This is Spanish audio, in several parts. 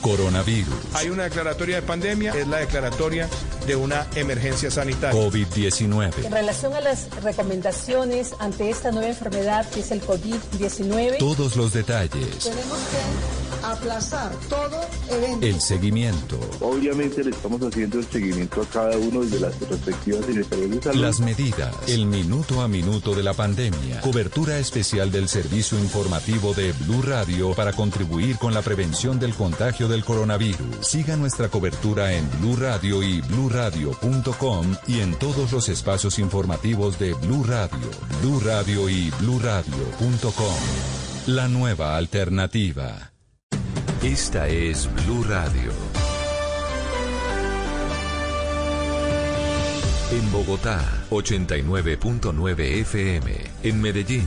Coronavirus. Hay una declaratoria de pandemia, es la declaratoria de una emergencia sanitaria. COVID-19. En relación a las recomendaciones ante esta nueva enfermedad que es el COVID-19. Todos los detalles. Tenemos que aplazar todo evento. El seguimiento. Obviamente le estamos haciendo el seguimiento a cada uno de las respectivas direcciones de salud. Las medidas. El minuto a minuto de la pandemia. Cobertura especial del servicio informativo de Blue Radio para contribuir con la prevención del contagio del coronavirus. Siga nuestra cobertura en Blue Radio y bluradio.com y en todos los espacios informativos de Blue Radio, Blue Radio y bluradio.com. La nueva alternativa. Esta es Blue Radio. En Bogotá, 89.9 FM. En Medellín,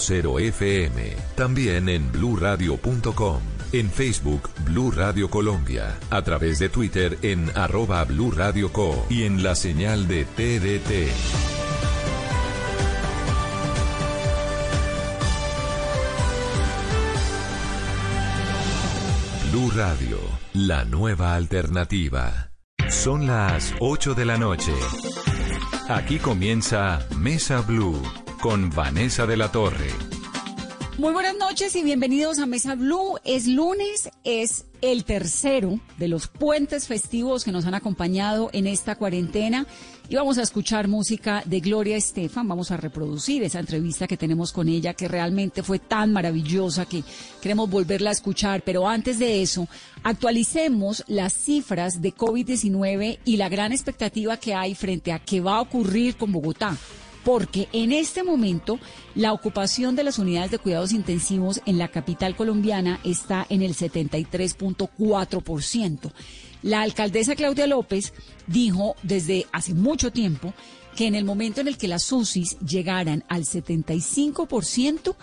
96.0 FM. También en bluradio.com. En Facebook, Blue Radio Colombia. A través de Twitter en arroba Blue Radio Co. Y en la señal de TDT. Blue Radio, la nueva alternativa. Son las 8 de la noche. Aquí comienza Mesa Blue con Vanessa de la Torre. Muy buenas noches y bienvenidos a Mesa Blue. Es lunes, es el tercero de los puentes festivos que nos han acompañado en esta cuarentena y vamos a escuchar música de Gloria Estefan. Vamos a reproducir esa entrevista que tenemos con ella que realmente fue tan maravillosa que queremos volverla a escuchar. Pero antes de eso, actualicemos las cifras de COVID-19 y la gran expectativa que hay frente a qué va a ocurrir con Bogotá porque en este momento la ocupación de las unidades de cuidados intensivos en la capital colombiana está en el 73.4%. La alcaldesa Claudia López dijo desde hace mucho tiempo que en el momento en el que las UCIs llegaran al 75%,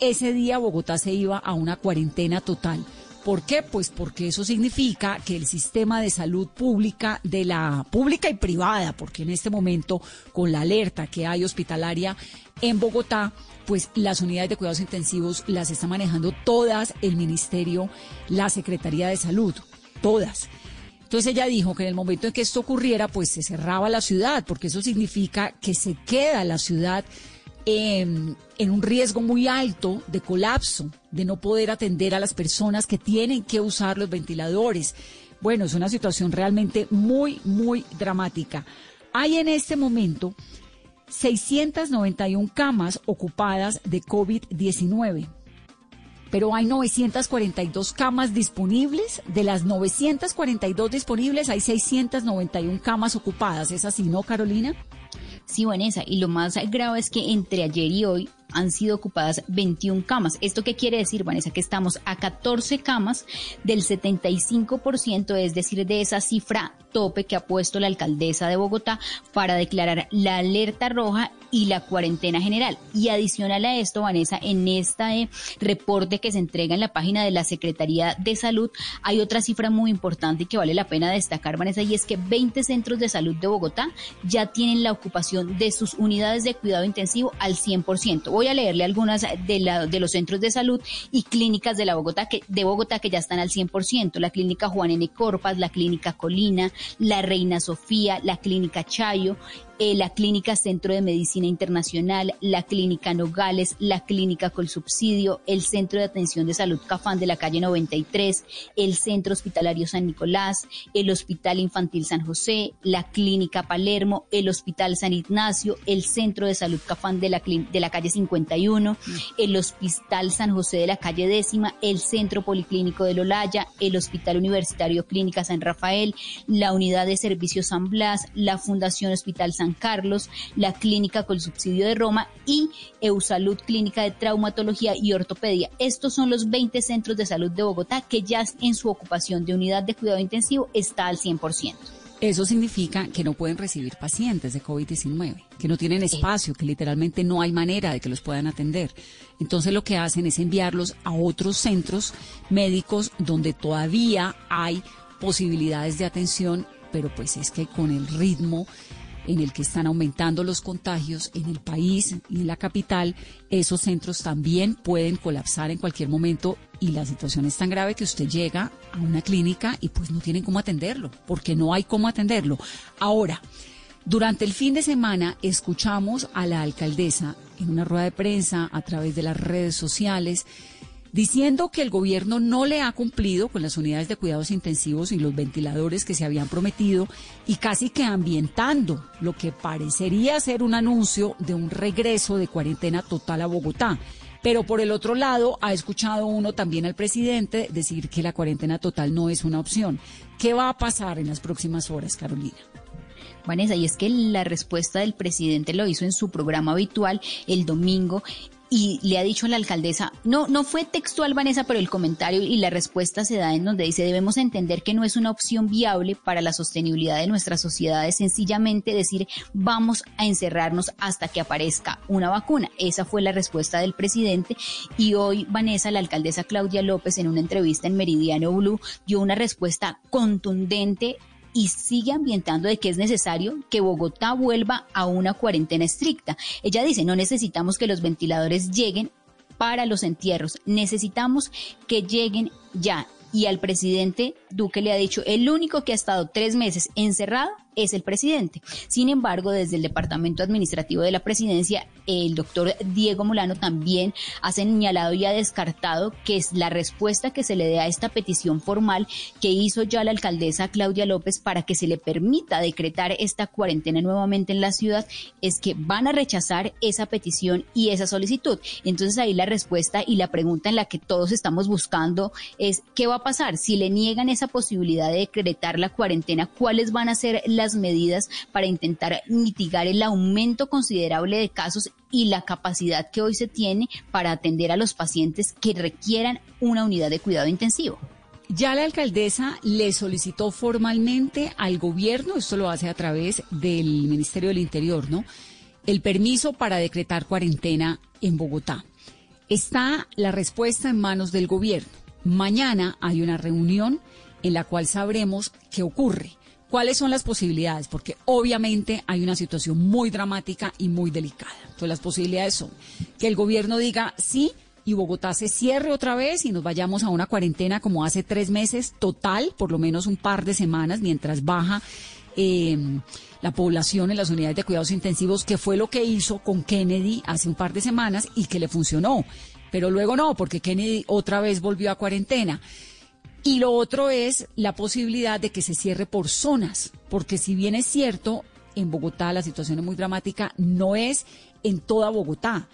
ese día Bogotá se iba a una cuarentena total. ¿Por qué? Pues porque eso significa que el sistema de salud pública, de la pública y privada, porque en este momento con la alerta que hay hospitalaria en Bogotá, pues las unidades de cuidados intensivos las está manejando todas el ministerio, la Secretaría de Salud, todas. Entonces ella dijo que en el momento en que esto ocurriera, pues se cerraba la ciudad, porque eso significa que se queda la ciudad en, un riesgo muy alto de colapso, de no poder atender a las personas que tienen que usar los ventiladores. Bueno, es una situación realmente muy, muy dramática. Hay en este momento 691 camas ocupadas de COVID-19 pero hay 942 camas disponibles. De las 942 disponibles, hay 691 camas ocupadas. ¿Es así, no, Carolina? Sí, Vanessa, y lo más grave es que entre ayer y hoy han sido ocupadas 21 camas. ¿Esto qué quiere decir, Vanessa? Que estamos a 14 camas del 75%, es decir, de esa cifra tope que ha puesto la alcaldesa de Bogotá para declarar la alerta roja y la cuarentena general. Y adicional a esto, Vanessa, en este reporte que se entrega en la página de la Secretaría de Salud, hay otra cifra muy importante y que vale la pena destacar, Vanessa, y es que 20 centros de salud de Bogotá ya tienen la ocupación de sus unidades de cuidado intensivo al 100% voy a leerle algunas de, la, de los centros de salud y clínicas de, la Bogotá que, de Bogotá que ya están al 100%. La clínica Juan N. Corpas, la clínica Colina, la Reina Sofía, la Clínica Chayo, eh, la Clínica Centro de Medicina Internacional, la Clínica Nogales, la Clínica Colsubsidio, el Centro de Atención de Salud Cafán de la calle 93, el Centro Hospitalario San Nicolás, el Hospital Infantil San José, la Clínica Palermo, el Hospital San Ignacio, el Centro de Salud Cafán de la, de la calle 51, el Hospital San José de la calle décima, el Centro Policlínico de Lolaya, el Hospital Universitario Clínica San Rafael, la Unidad de Servicios San Blas, la Fundación Hospital San Carlos, la Clínica con Subsidio de Roma y Eusalud Clínica de Traumatología y Ortopedia. Estos son los 20 centros de salud de Bogotá que ya en su ocupación de unidad de cuidado intensivo está al 100%. Eso significa que no pueden recibir pacientes de COVID-19, que no tienen espacio, que literalmente no hay manera de que los puedan atender. Entonces lo que hacen es enviarlos a otros centros médicos donde todavía hay posibilidades de atención, pero pues es que con el ritmo en el que están aumentando los contagios en el país y en la capital, esos centros también pueden colapsar en cualquier momento y la situación es tan grave que usted llega a una clínica y pues no tienen cómo atenderlo, porque no hay cómo atenderlo. Ahora, durante el fin de semana escuchamos a la alcaldesa en una rueda de prensa a través de las redes sociales diciendo que el gobierno no le ha cumplido con las unidades de cuidados intensivos y los ventiladores que se habían prometido y casi que ambientando lo que parecería ser un anuncio de un regreso de cuarentena total a Bogotá. Pero por el otro lado, ha escuchado uno también al presidente decir que la cuarentena total no es una opción. ¿Qué va a pasar en las próximas horas, Carolina? Vanessa, y es que la respuesta del presidente lo hizo en su programa habitual el domingo y le ha dicho a la alcaldesa, no, no fue textual Vanessa, pero el comentario y la respuesta se da en donde dice, debemos entender que no es una opción viable para la sostenibilidad de nuestras sociedades, sencillamente decir, vamos a encerrarnos hasta que aparezca una vacuna. Esa fue la respuesta del presidente y hoy Vanessa, la alcaldesa Claudia López, en una entrevista en Meridiano Blue, dio una respuesta contundente y sigue ambientando de que es necesario que Bogotá vuelva a una cuarentena estricta. Ella dice, no necesitamos que los ventiladores lleguen para los entierros, necesitamos que lleguen ya. Y al presidente Duque le ha dicho, el único que ha estado tres meses encerrado es el presidente. Sin embargo, desde el Departamento Administrativo de la Presidencia, el doctor Diego Molano también ha señalado y ha descartado que es la respuesta que se le dé a esta petición formal que hizo ya la alcaldesa Claudia López para que se le permita decretar esta cuarentena nuevamente en la ciudad, es que van a rechazar esa petición y esa solicitud. Entonces ahí la respuesta y la pregunta en la que todos estamos buscando es, ¿qué va a pasar? Si le niegan posibilidad de decretar la cuarentena, ¿cuáles van a ser las medidas para intentar mitigar el aumento considerable de casos y la capacidad que hoy se tiene para atender a los pacientes que requieran una unidad de cuidado intensivo. Ya la alcaldesa le solicitó formalmente al gobierno, esto lo hace a través del Ministerio del Interior, ¿no? El permiso para decretar cuarentena en Bogotá. Está la respuesta en manos del gobierno. Mañana hay una reunión en la cual sabremos qué ocurre. ¿Cuáles son las posibilidades? Porque obviamente hay una situación muy dramática y muy delicada. Entonces las posibilidades son que el gobierno diga sí y Bogotá se cierre otra vez y nos vayamos a una cuarentena como hace tres meses total, por lo menos un par de semanas, mientras baja eh, la población en las unidades de cuidados intensivos, que fue lo que hizo con Kennedy hace un par de semanas y que le funcionó. Pero luego no, porque Kennedy otra vez volvió a cuarentena. Y lo otro es la posibilidad de que se cierre por zonas, porque si bien es cierto, en Bogotá la situación es muy dramática, no es en toda Bogotá,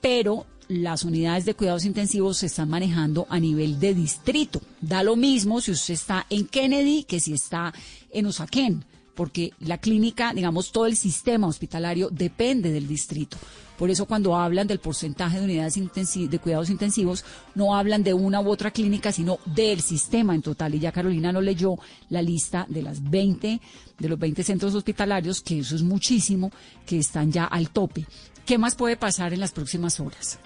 pero las unidades de cuidados intensivos se están manejando a nivel de distrito. Da lo mismo si usted está en Kennedy que si está en Usaquén, porque la clínica, digamos, todo el sistema hospitalario depende del distrito. Por eso cuando hablan del porcentaje de unidades de cuidados intensivos, no hablan de una u otra clínica, sino del sistema en total. Y ya Carolina no leyó la lista de las 20, de los 20 centros hospitalarios, que eso es muchísimo, que están ya al tope. ¿Qué más puede pasar en las próximas horas?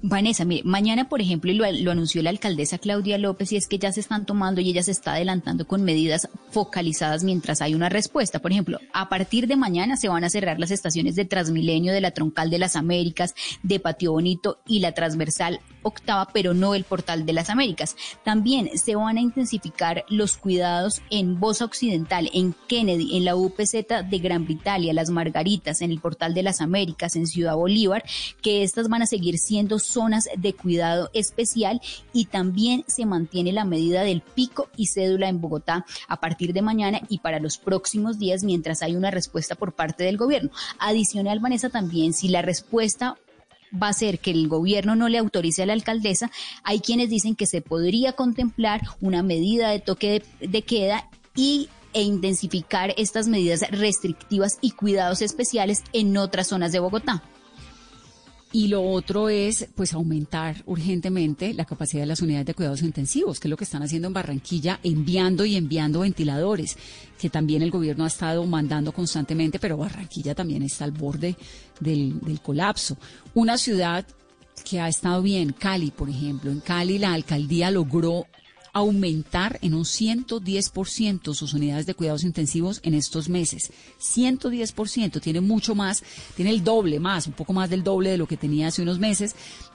Vanessa, mire, mañana, por ejemplo, y lo, anunció la alcaldesa Claudia López, y es que ya se están tomando y ella se está adelantando con medidas focalizadas mientras hay una respuesta. Por ejemplo, a partir de mañana se van a cerrar las estaciones de Transmilenio, de la Troncal de las Américas, de Patio Bonito y la Transversal Octava, pero no el Portal de las Américas. También se van a intensificar los cuidados en Bosa Occidental, en Kennedy, en la UPZ de Gran Bretaña, Las Margaritas, en el Portal de las Américas, en Ciudad Bolívar, que estas van a seguir siendo zonas de cuidado especial y también se mantiene la medida del pico y cédula en Bogotá a partir de mañana y para los próximos días mientras hay una respuesta por parte del gobierno. Adicional, Vanessa, también si la respuesta va a ser que el gobierno no le autorice a la alcaldesa, hay quienes dicen que se podría contemplar una medida de toque de, queda y e intensificar estas medidas restrictivas y cuidados especiales en otras zonas de Bogotá. Y lo otro es, pues, aumentar urgentemente la capacidad de las unidades de cuidados intensivos, que es lo que están haciendo en Barranquilla, enviando y enviando ventiladores, que también el gobierno ha estado mandando constantemente, pero Barranquilla también está al borde del, del colapso. Una ciudad que ha estado bien, Cali, por ejemplo. En Cali la alcaldía logró aumentar en un 110% sus unidades de cuidados intensivos en estos meses. 110%, tiene mucho más, tiene el doble más, un poco más del doble de lo que tenía hace unos meses.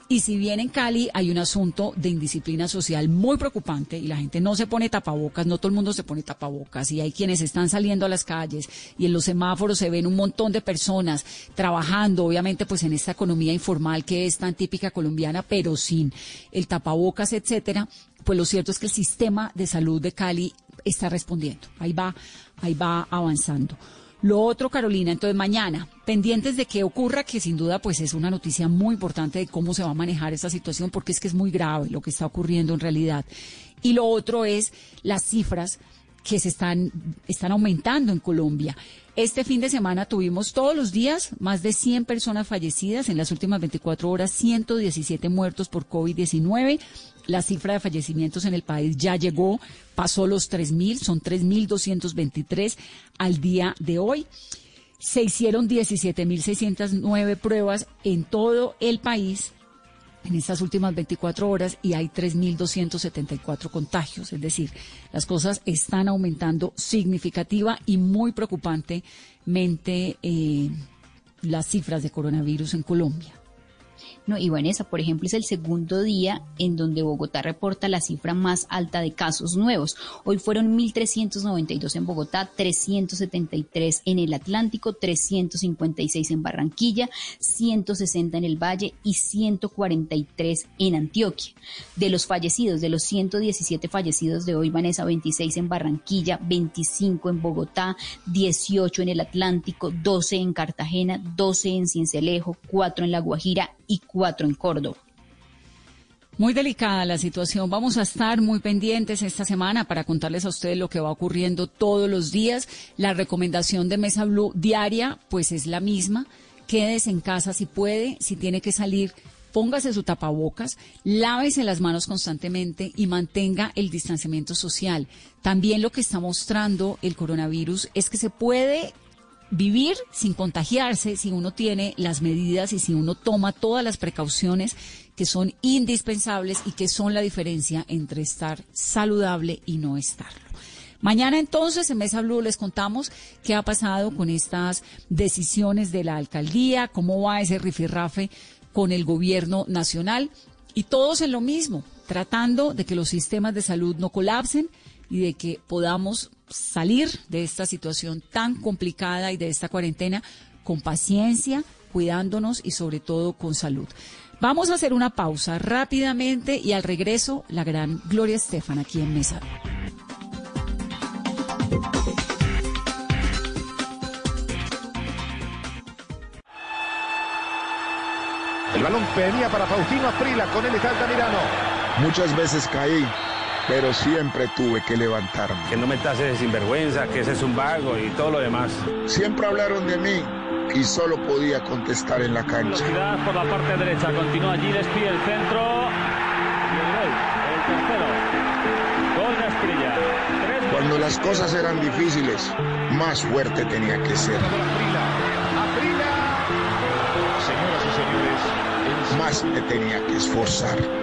Y si bien en Cali hay un asunto de indisciplina social muy preocupante y la gente no se pone tapabocas, no todo el mundo se pone tapabocas y hay quienes están saliendo a las calles y en los semáforos se ven un montón de personas trabajando, obviamente pues en esta economía informal que es tan típica colombiana, pero sin el tapabocas, etcétera, pues lo cierto es que el sistema de salud de Cali está respondiendo. Ahí va, ahí va avanzando. Lo otro, Carolina, entonces mañana, pendientes de qué ocurra, que sin duda pues es una noticia muy importante de cómo se va a manejar esta situación, porque es que es muy grave lo que está ocurriendo en realidad. Y lo otro es las cifras que se están, están aumentando en Colombia. Este fin de semana tuvimos todos los días más de 100 personas fallecidas, en las últimas 24 horas 117 muertos por COVID-19 la cifra de fallecimientos en el país ya llegó, pasó los 3.000, son 3.223 al día de hoy. Se hicieron 17.609 pruebas en todo el país en estas últimas 24 horas y hay 3.274 contagios. Es decir, las cosas están aumentando significativa y muy preocupantemente eh, las cifras de coronavirus en Colombia. No, y Vanessa, por ejemplo, es el segundo día en donde Bogotá reporta la cifra más alta de casos nuevos. Hoy fueron 1.392 en Bogotá, 373 en el Atlántico, 356 en Barranquilla, 160 en el Valle y 143 en Antioquia. De los fallecidos, de los 117 fallecidos de hoy, Vanessa, 26 en Barranquilla, 25 en Bogotá, 18 en el Atlántico, 12 en Cartagena, 12 en Cincelejo, 4 en La Guajira y cuatro en Córdoba. Muy delicada la situación. Vamos a estar muy pendientes esta semana para contarles a ustedes lo que va ocurriendo todos los días. La recomendación de Mesa Blue diaria, pues es la misma. Quédese en casa si puede, si tiene que salir, póngase su tapabocas, lávese las manos constantemente y mantenga el distanciamiento social. También lo que está mostrando el coronavirus es que se puede vivir sin contagiarse si uno tiene las medidas y si uno toma todas las precauciones que son indispensables y que son la diferencia entre estar saludable y no estarlo. Mañana entonces en Mesa Blue les contamos qué ha pasado con estas decisiones de la alcaldía, cómo va ese rifirrafe con el gobierno nacional y todos en lo mismo, tratando de que los sistemas de salud no colapsen y de que podamos salir de esta situación tan complicada y de esta cuarentena con paciencia, cuidándonos y sobre todo con salud. Vamos a hacer una pausa rápidamente y al regreso la gran Gloria Estefan aquí en Mesa. El balón venía para Faustino Aprila, con él está Altamirano. Muchas veces caí pero siempre tuve que levantarme. Que no me tase sinvergüenza, que ese es un vago y todo lo demás. Siempre hablaron de mí y solo podía contestar en la cancha. Velocidad por la parte derecha, continúa allí, despide el centro. Y el gol, el tercero. Gol de Esprilla. Cuando las cosas eran difíciles, más fuerte tenía que ser. más me tenía que esforzar.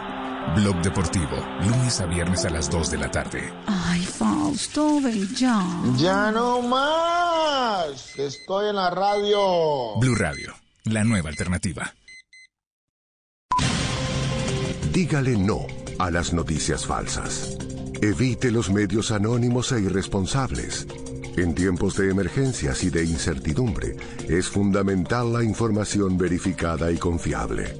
Blog Deportivo, lunes a viernes a las 2 de la tarde. Ay, Fausto, ven ya. Ya no más. Estoy en la radio. Blue Radio, la nueva alternativa. Dígale no a las noticias falsas. Evite los medios anónimos e irresponsables. En tiempos de emergencias y de incertidumbre, es fundamental la información verificada y confiable.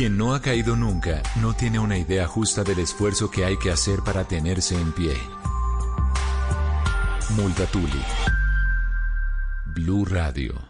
Quien no ha caído nunca no tiene una idea justa del esfuerzo que hay que hacer para tenerse en pie. Multatuli. Blue Radio.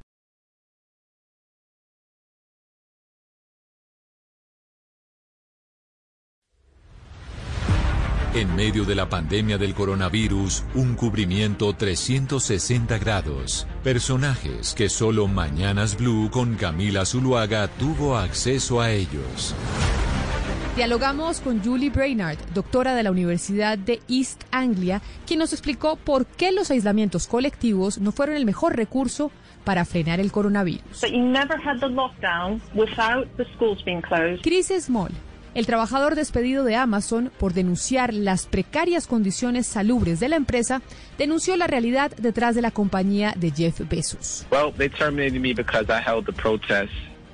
En medio de la pandemia del coronavirus, un cubrimiento 360 grados. Personajes que solo Mañanas Blue con Camila Zuluaga tuvo acceso a ellos. Dialogamos con Julie Brainard, doctora de la Universidad de East Anglia, quien nos explicó por qué los aislamientos colectivos no fueron el mejor recurso para frenar el coronavirus. But you never had the lockdown without the schools being closed. Chris Small, el trabajador despedido de Amazon por denunciar las precarias condiciones salubres de la empresa, denunció la realidad detrás de la compañía de Jeff Bezos. Well, they terminated me because I held the protest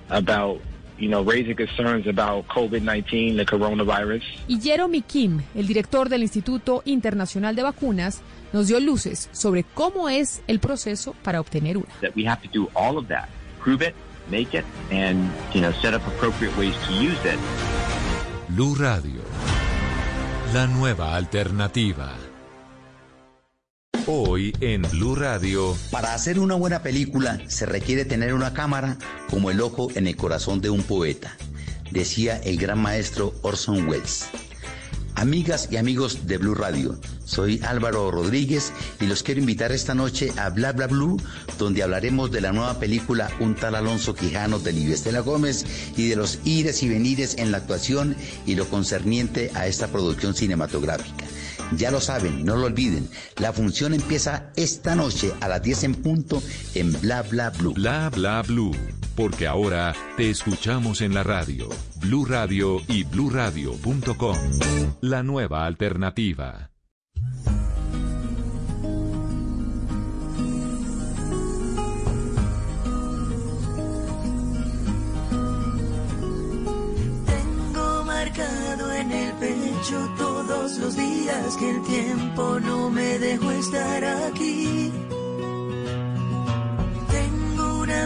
about, you know, raising concerns about COVID-19, the coronavirus. Y Jeremy Kim, el director del Instituto Internacional de Vacunas, nos dio luces sobre cómo es el proceso para obtener una. that we have to do all of that, prove it, make it, and you know set up appropriate ways to use it. Blue Radio, la nueva alternativa. Hoy en Blue Radio, Para hacer una buena película se requiere tener una cámara como el ojo en el corazón de un poeta, decía el gran maestro Orson Welles. Amigas y amigos de Blue Radio, soy Álvaro Rodríguez y los quiero invitar esta noche a Bla Bla Blue, donde hablaremos de la nueva película Un tal Alonso Quijano de Lidia Estela Gómez y de los ires y venires en la actuación y lo concerniente a esta producción cinematográfica. Ya lo saben, no lo olviden, la función empieza esta noche a las 10 en punto en Bla Bla Blue. Bla Bla Blue, porque ahora te escuchamos en la radio, Blue Radio y bluradio.com. La nueva alternativa. Tengo marcado en el pecho todos los días que el tiempo no me dejó estar aquí.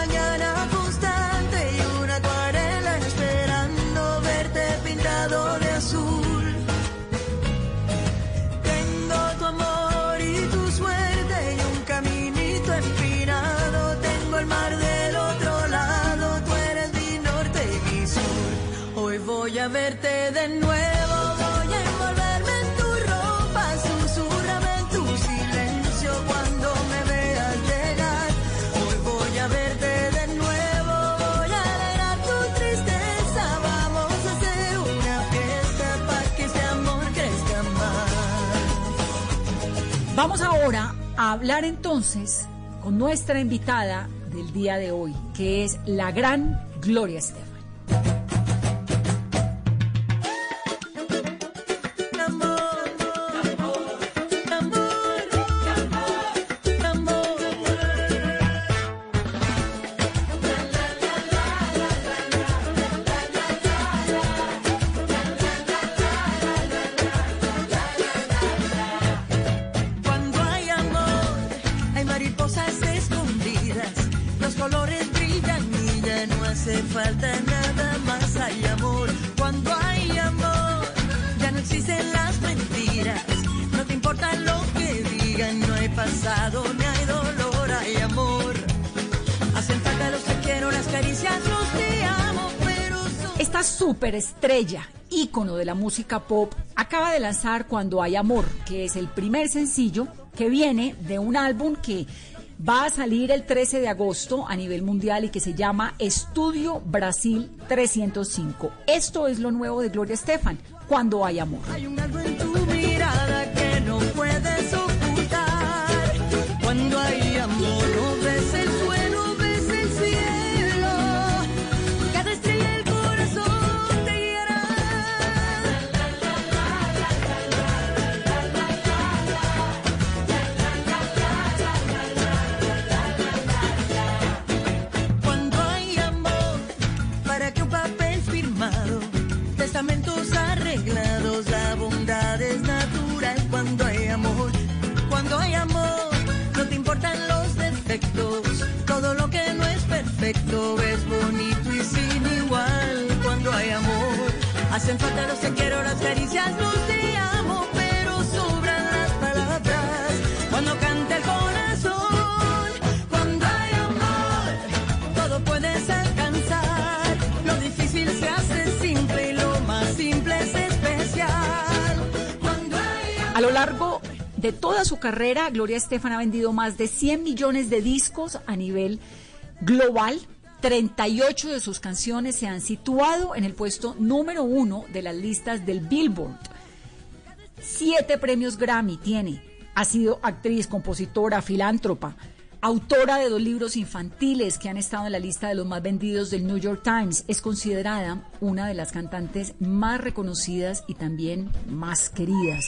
Mañana hablar entonces con nuestra invitada del día de hoy, que es la gran Gloria Estefan. Superestrella, ícono de la música pop, acaba de lanzar Cuando hay amor, que es el primer sencillo que viene de un álbum que va a salir el 13 de agosto a nivel mundial y que se llama Estudio Brasil 305. Esto es lo nuevo de Gloria Estefan, Cuando hay amor. Los te quiero, las caricias, los te amo, pero sobran las palabras. Cuando canta el corazón, cuando hay amor, todo puedes alcanzar. Lo difícil se hace simple y lo más simple es especial. Cuando hay A lo largo de toda su carrera, Gloria Estefan ha vendido más de 100 millones de discos a nivel global. 38 de sus canciones se han situado en el puesto número uno de las listas del Billboard. Siete premios Grammy tiene. Ha sido actriz, compositora, filántropa, autora de dos libros infantiles que han estado en la lista de los más vendidos del New York Times. Es considerada una de las cantantes más reconocidas y también más queridas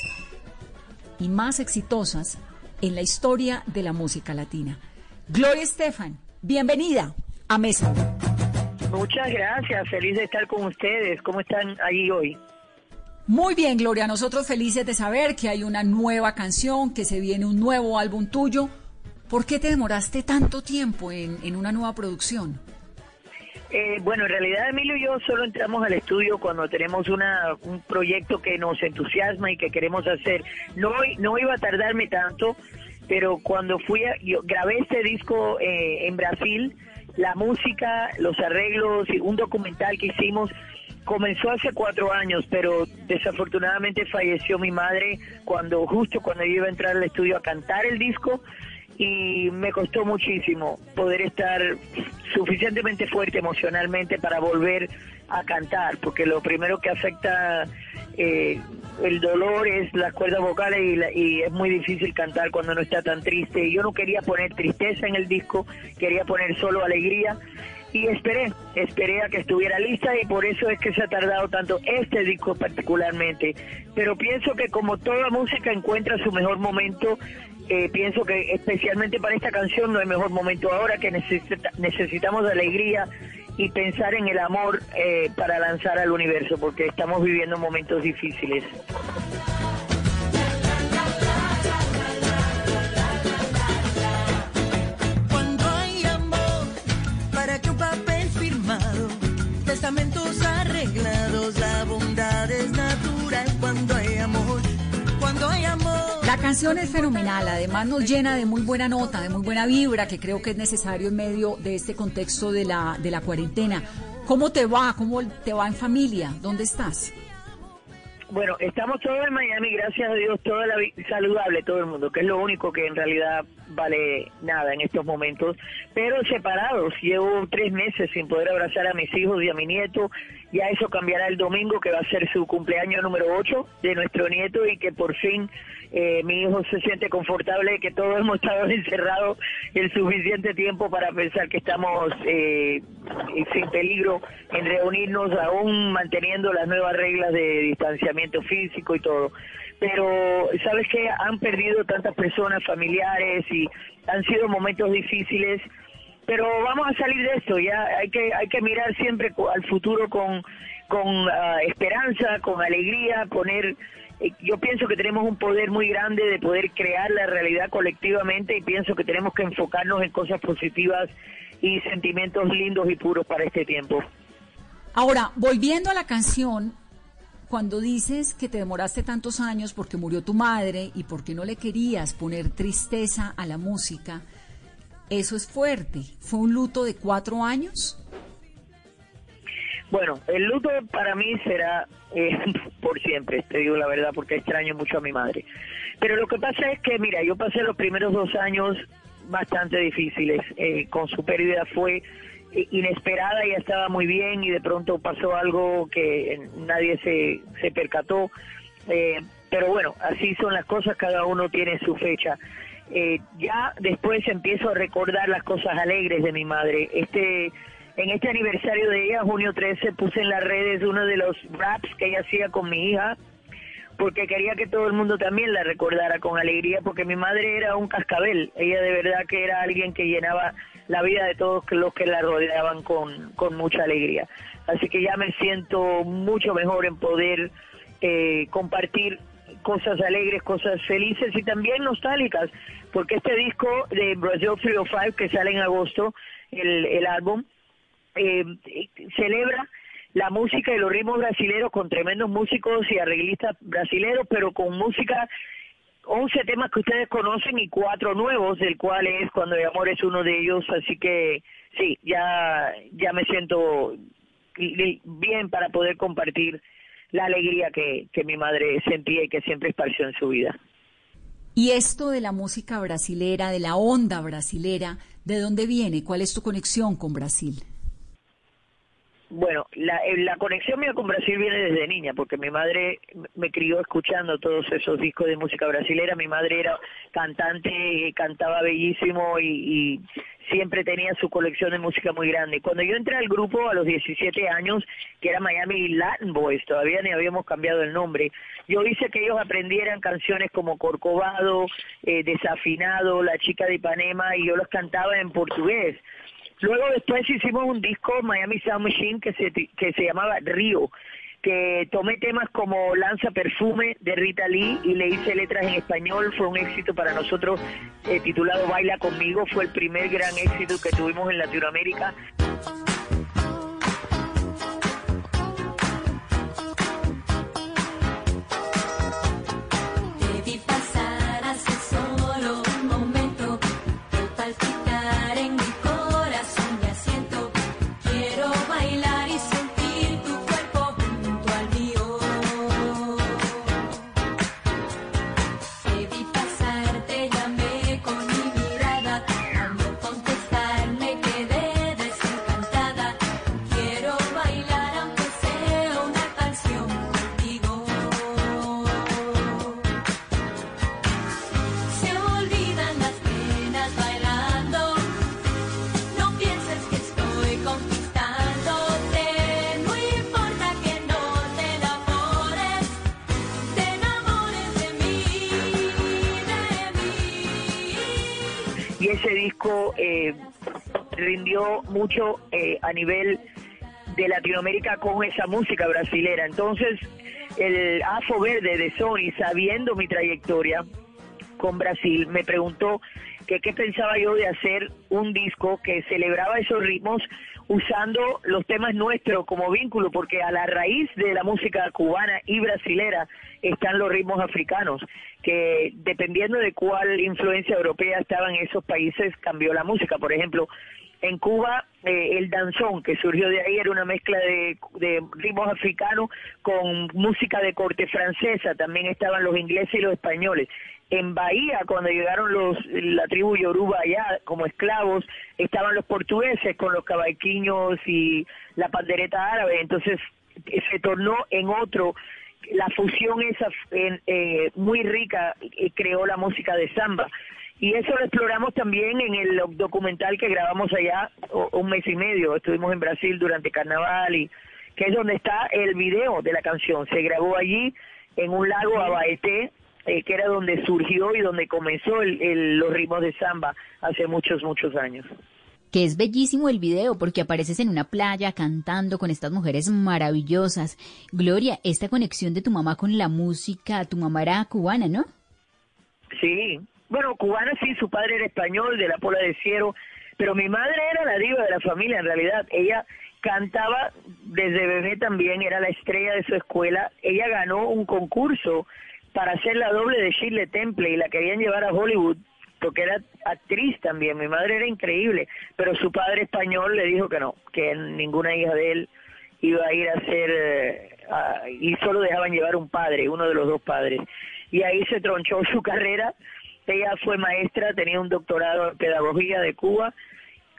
y más exitosas en la historia de la música latina. Gloria Estefan, bienvenida a Mesa. Muchas gracias, feliz de estar con ustedes. ¿Cómo están ahí hoy? Muy bien, Gloria, nosotros felices de saber que hay una nueva canción, que se viene un nuevo álbum tuyo. ¿Por qué te demoraste tanto tiempo en, en una nueva producción? Eh, bueno, en realidad Emilio y yo solo entramos al estudio cuando tenemos una, un proyecto que nos entusiasma y que queremos hacer. No, no iba a tardarme tanto, pero cuando fui a, yo grabé este disco eh, en Brasil, la música, los arreglos, y un documental que hicimos comenzó hace cuatro años, pero desafortunadamente falleció mi madre cuando justo cuando yo iba a entrar al estudio a cantar el disco y me costó muchísimo poder estar suficientemente fuerte emocionalmente para volver a cantar, porque lo primero que afecta eh, el dolor es las cuerdas vocales y, la- y es muy difícil cantar cuando no está tan triste. Y yo no quería poner tristeza en el disco, quería poner solo alegría y esperé, esperé a que estuviera lista y por eso es que se ha tardado tanto este disco particularmente. Pero pienso que como toda música encuentra su mejor momento, eh, pienso que especialmente para esta canción no hay mejor momento ahora que necesita- necesitamos alegría y pensar en el amor eh, para lanzar al universo, porque estamos viviendo momentos difíciles. Canción es fenomenal, además nos llena de muy buena nota, de muy buena vibra, que creo que es necesario en medio de este contexto de la, de la cuarentena. ¿Cómo te va? ¿Cómo te va en familia? ¿Dónde estás? Bueno, estamos todos en Miami, gracias a Dios, toda la saludable todo el mundo, que es lo único que en realidad vale nada en estos momentos, pero separados. Llevo tres meses sin poder abrazar a mis hijos y a mi nieto. Ya eso cambiará el domingo, que va a ser su cumpleaños número 8 de nuestro nieto y que por fin eh, mi hijo se siente confortable, que todos hemos estado encerrados el suficiente tiempo para pensar que estamos eh, sin peligro en reunirnos, aún manteniendo las nuevas reglas de distanciamiento físico y todo. Pero, ¿sabes qué? Han perdido tantas personas, familiares, y han sido momentos difíciles pero vamos a salir de esto ya hay que hay que mirar siempre al futuro con con ah, esperanza con alegría poner yo pienso que tenemos un poder muy grande de poder crear la realidad colectivamente y pienso que tenemos que enfocarnos en cosas positivas y sentimientos lindos y puros para este tiempo Ahora, volviendo a la canción, cuando dices que te demoraste tantos años porque murió tu madre y porque no le querías poner tristeza a la música, eso es fuerte. ¿Fue un luto de cuatro años? Bueno, el luto para mí será eh, por siempre, te digo la verdad, porque extraño mucho a mi madre. Pero lo que pasa es que, mira, yo pasé los primeros dos años bastante difíciles. eh, con su pérdida fue eh, inesperada, ella estaba muy bien y de pronto pasó algo que nadie se, se percató. Eh, pero bueno, así son las cosas, cada uno tiene su fecha. Eh, ya después empiezo a recordar las cosas alegres de mi madre. Este en este aniversario de ella, junio 13, puse en las redes uno de los raps que ella hacía con mi hija, porque quería que todo el mundo también la recordara con alegría, porque mi madre era un cascabel, ella de verdad que era alguien que llenaba la vida de todos los que la rodeaban con, con mucha alegría. Así que ya me siento mucho mejor en poder eh, compartir cosas alegres, cosas felices y también nostálgicas, porque este disco de Brazil 305 que sale en agosto, el, el álbum, eh, celebra la música y los ritmos brasileros con tremendos músicos y arreglistas brasileros, pero con música, 11 temas que ustedes conocen y cuatro nuevos, del cual es Cuando el amor es uno de ellos, así que sí, ya, ya me siento bien para poder compartir la alegría que, que mi madre sentía y que siempre esparció en su vida. Y esto de la música brasilera, de la onda brasilera, ¿de dónde viene? ¿Cuál es tu conexión con Brasil? Bueno, la, eh, la conexión mía con Brasil viene desde niña, porque mi madre me crió escuchando todos esos discos de música brasilera. Mi madre era cantante, eh, cantaba bellísimo y, y siempre tenía su colección de música muy grande. Cuando yo entré al grupo a los 17 años, que era Miami Latin Boys, todavía ni habíamos cambiado el nombre, yo hice que ellos aprendieran canciones como Corcovado, eh, Desafinado, La chica de Ipanema, y yo los cantaba en portugués. Luego después hicimos un disco, Miami Sound Machine, que se, que se llamaba Río, que tomé temas como Lanza Perfume de Rita Lee y le hice letras en español. Fue un éxito para nosotros eh, titulado Baila conmigo. Fue el primer gran éxito que tuvimos en Latinoamérica. Mucho eh, a nivel de Latinoamérica con esa música brasilera. Entonces, el AFO Verde de Sony, sabiendo mi trayectoria con Brasil, me preguntó que qué pensaba yo de hacer un disco que celebraba esos ritmos usando los temas nuestros como vínculo, porque a la raíz de la música cubana y brasilera están los ritmos africanos, que dependiendo de cuál influencia europea estaba en esos países, cambió la música. Por ejemplo, En Cuba, eh, el danzón que surgió de ahí era una mezcla de, ritmos africanos con música de corte francesa. También estaban los ingleses y los españoles. En Bahía, cuando llegaron los la tribu Yoruba allá como esclavos, estaban los portugueses con los cabalquiños y la pandereta árabe. Entonces se tornó en otro la fusión esa eh, muy rica eh, creó la música de samba y eso lo exploramos también en el documental que grabamos allá un mes y medio estuvimos en Brasil durante carnaval y que es donde está el video de la canción se grabó allí en un lago Abaeté eh, que era donde surgió y donde comenzó el- el- los ritmos de samba hace muchos muchos años que es bellísimo el video porque apareces en una playa cantando con estas mujeres maravillosas. Gloria, esta conexión de tu mamá con la música, tu mamá era cubana, ¿no? Sí, bueno, cubana sí, su padre era español, de la Pola de Ciero, pero mi madre era la diva de la familia en realidad. Ella cantaba desde bebé también, era la estrella de su escuela. Ella ganó un concurso para hacer la doble de Shirley Temple y la querían llevar a Hollywood porque era actriz también. Mi madre era increíble, pero su padre español le dijo que no, que ninguna hija de él iba a ir a ser eh, y solo dejaban llevar un padre, uno de los dos padres. Y ahí se tronchó su carrera. Ella fue maestra, tenía un doctorado en pedagogía de Cuba,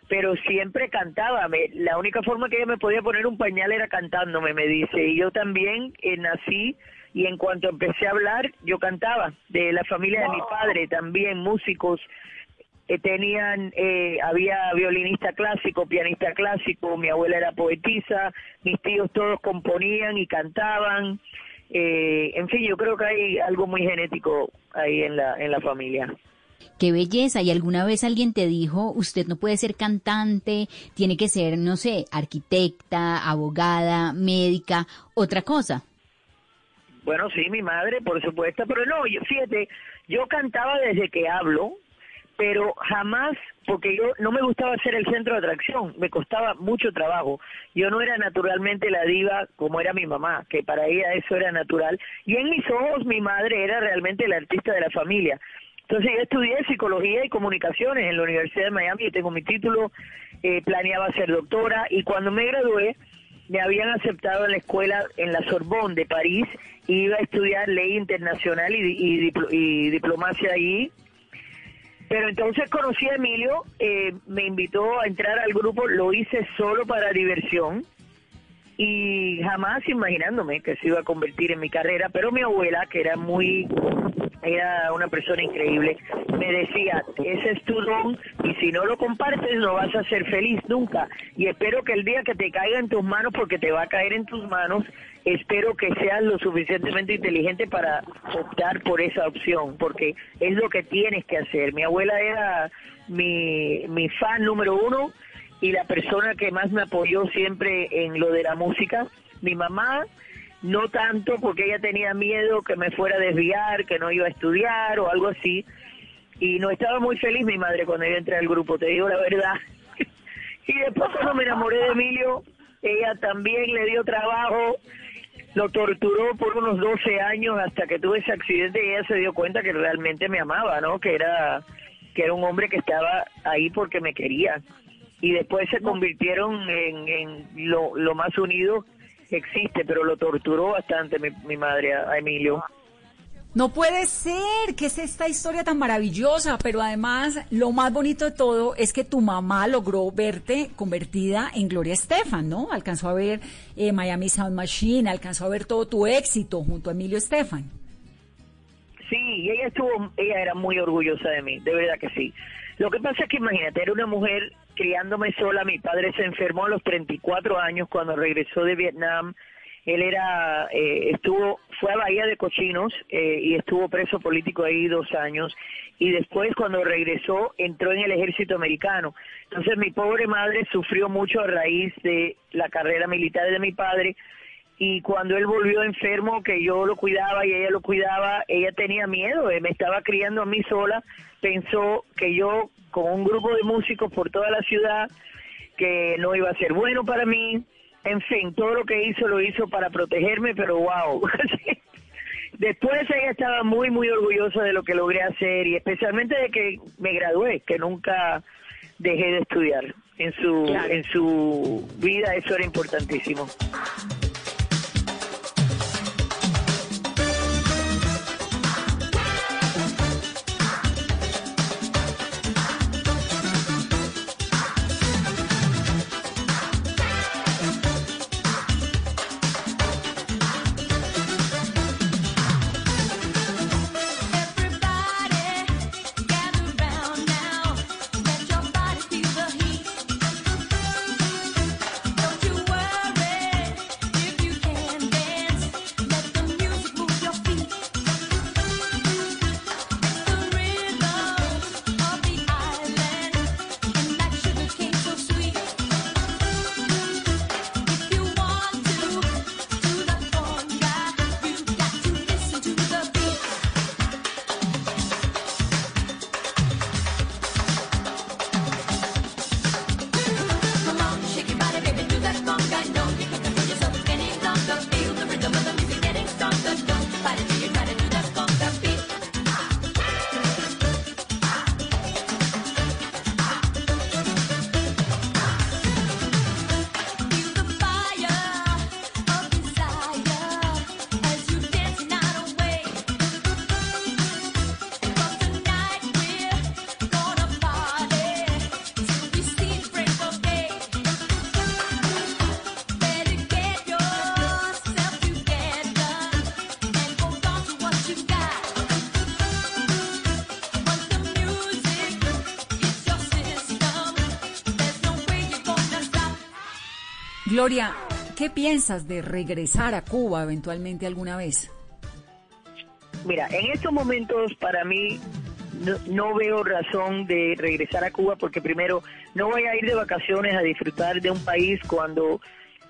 pero siempre cantaba. Me- la única forma que ella me podía poner un pañal era cantándome, me dice. Y yo también eh, nací y en cuanto empecé a hablar, yo cantaba. De la familia de mi padre también, músicos. eh, tenían, eh, había violinista clásico, pianista clásico, mi abuela era poetisa, mis tíos todos componían y cantaban. Eh, en fin, yo creo que hay algo muy genético ahí en la, en la familia. Qué belleza. ¿Y alguna vez alguien te dijo, usted no puede ser cantante, tiene que ser, no sé, arquitecta, abogada, médica, otra cosa? Bueno, sí, mi madre, por supuesto, pero no, yo, fíjate, yo cantaba desde que hablo, pero jamás, porque yo no me gustaba ser el centro de atracción, me costaba mucho trabajo. Yo no era naturalmente la diva como era mi mamá, que para ella eso era natural, y en mis ojos mi madre era realmente la artista de la familia. Entonces yo estudié psicología y comunicaciones en la Universidad de Miami, y tengo mi título, eh, planeaba ser doctora, y cuando me gradué, me habían aceptado en la escuela en la Sorbonne de París y iba a estudiar ley internacional y, y y diplomacia allí. Pero entonces conocí a Emilio, eh, me invitó a entrar al grupo, lo hice solo para diversión y jamás imaginándome que se iba a convertir en mi carrera, pero mi abuela, que era muy, era una persona increíble, me decía, ese es tu don y si no lo compartes no vas a ser feliz nunca y espero que el día que te caiga en tus manos, porque te va a caer en tus manos, espero que seas lo suficientemente inteligente para optar por esa opción, porque es lo que tienes que hacer. Mi abuela era mi, mi fan número uno y la persona que más me apoyó siempre en lo de la música. Mi mamá, no tanto porque ella tenía miedo que me fuera a desviar, que no iba a estudiar o algo así. Y no estaba muy feliz mi madre cuando yo entré al grupo, te digo la verdad. y después cuando me enamoré de Emilio, ella también le dio trabajo, lo torturó por unos 12 años hasta que tuve ese accidente y ella se dio cuenta que realmente me amaba, ¿no? Que era que era un hombre que estaba ahí porque me quería. Y después se convirtieron en, en lo, lo más unido que existe, pero lo torturó bastante mi, mi madre a, a Emilio. No puede ser, que es esta historia tan maravillosa, pero además lo más bonito de todo es que tu mamá logró verte convertida en Gloria Estefan, ¿no? Alcanzó a ver eh, Miami Sound Machine, alcanzó a ver todo tu éxito junto a Emilio Estefan. Sí, y ella estuvo, ella era muy orgullosa de mí, de verdad que sí. Lo que pasa es que imagínate, era una mujer criándome sola, mi padre se enfermó a los 34 años cuando regresó de Vietnam, él era, eh, estuvo, fue a Bahía de Cochinos eh, y estuvo preso político ahí dos años. Y después cuando regresó entró en el ejército americano. Entonces mi pobre madre sufrió mucho a raíz de la carrera militar de mi padre. Y cuando él volvió enfermo, que yo lo cuidaba y ella lo cuidaba, ella tenía miedo, eh, me estaba criando a mí sola, pensó que yo con un grupo de músicos por toda la ciudad, que no iba a ser bueno para mí, en fin, todo lo que hizo lo hizo para protegerme, pero wow. Después ella estaba muy, muy orgullosa de lo que logré hacer y especialmente de que me gradué, que nunca dejé de estudiar. en su Claro. en su vida eso era importantísimo. Gloria, ¿qué piensas de regresar a Cuba eventualmente alguna vez? Mira, en estos momentos para mí no, veo razón de regresar a Cuba porque primero no voy a ir de vacaciones a disfrutar de un país cuando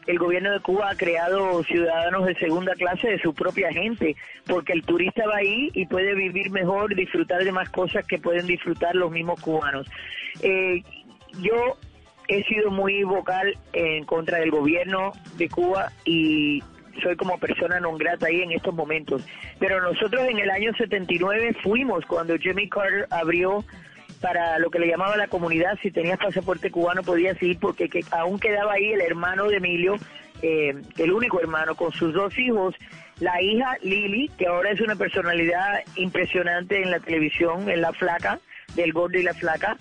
el gobierno de Cuba ha creado ciudadanos de segunda clase de su propia gente, porque el turista va ahí y puede vivir mejor, disfrutar de más cosas que pueden disfrutar los mismos cubanos. Eh, yo he sido muy vocal en contra del gobierno de Cuba y soy como persona non grata ahí en estos momentos. Pero nosotros en el año 79 fuimos cuando Jimmy Carter abrió para lo que le llamaba la comunidad, si tenías pasaporte cubano podías ir porque que aún quedaba ahí el hermano de Emilio, eh, el único hermano con sus dos hijos, la hija Lili, que ahora es una personalidad impresionante en la televisión, en la flaca, del gordo y la flaca,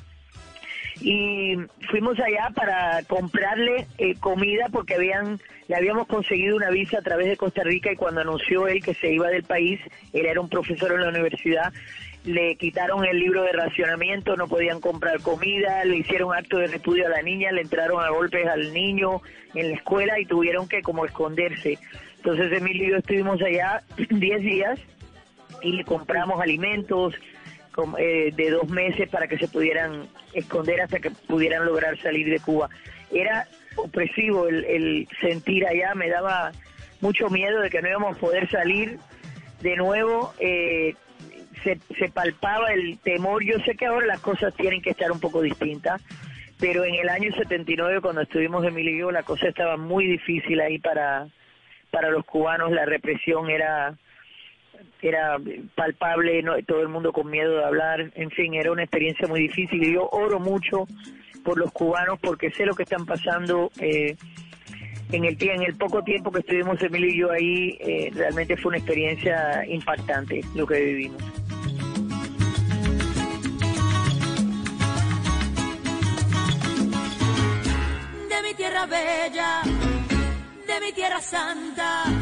y fuimos allá para comprarle eh, comida porque habían le habíamos conseguido una visa a través de Costa Rica y cuando anunció él que se iba del país, él era un profesor en la universidad, le quitaron el libro de racionamiento, no podían comprar comida, le hicieron acto de repudio a la niña, le entraron a golpes al niño en la escuela y tuvieron que como esconderse. Entonces Emilio y yo estuvimos allá 10 días y le compramos alimentos, de dos meses para que se pudieran esconder hasta que pudieran lograr salir de Cuba. Era opresivo el, sentir allá, me daba mucho miedo de que no íbamos a poder salir de nuevo. eh, se, se palpaba el temor. Yo sé que ahora las cosas tienen que estar un poco distintas, pero en el año 79, cuando estuvimos en Miliguio, la cosa estaba muy difícil ahí para, para los cubanos. La represión era era palpable, todo el mundo con miedo de hablar, en fin, era una experiencia muy difícil y yo oro mucho por los cubanos porque sé lo que están pasando eh, en el en el poco tiempo que estuvimos Emilio y yo ahí, eh, realmente fue una experiencia impactante lo que vivimos. de mi tierra bella, de mi tierra santa.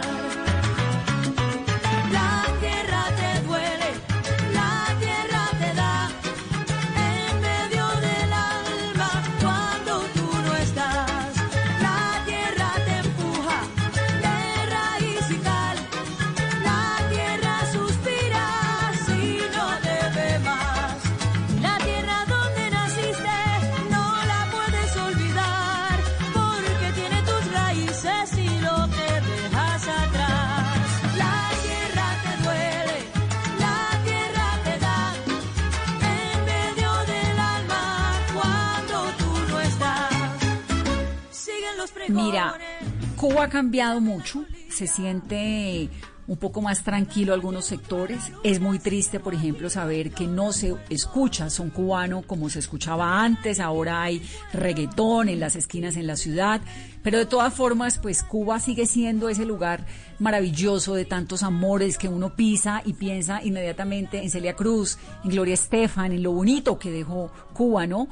Cuba ha cambiado mucho, se siente un poco más tranquilo algunos sectores. Es muy triste, por ejemplo, saber que no se escucha son cubano como se escuchaba antes. Ahora hay reggaetón en las esquinas en la ciudad. Pero de todas formas, pues Cuba sigue siendo ese lugar maravilloso de tantos amores que uno pisa y piensa inmediatamente en Celia Cruz, en Gloria Estefan, en lo bonito que dejó Cuba, ¿no?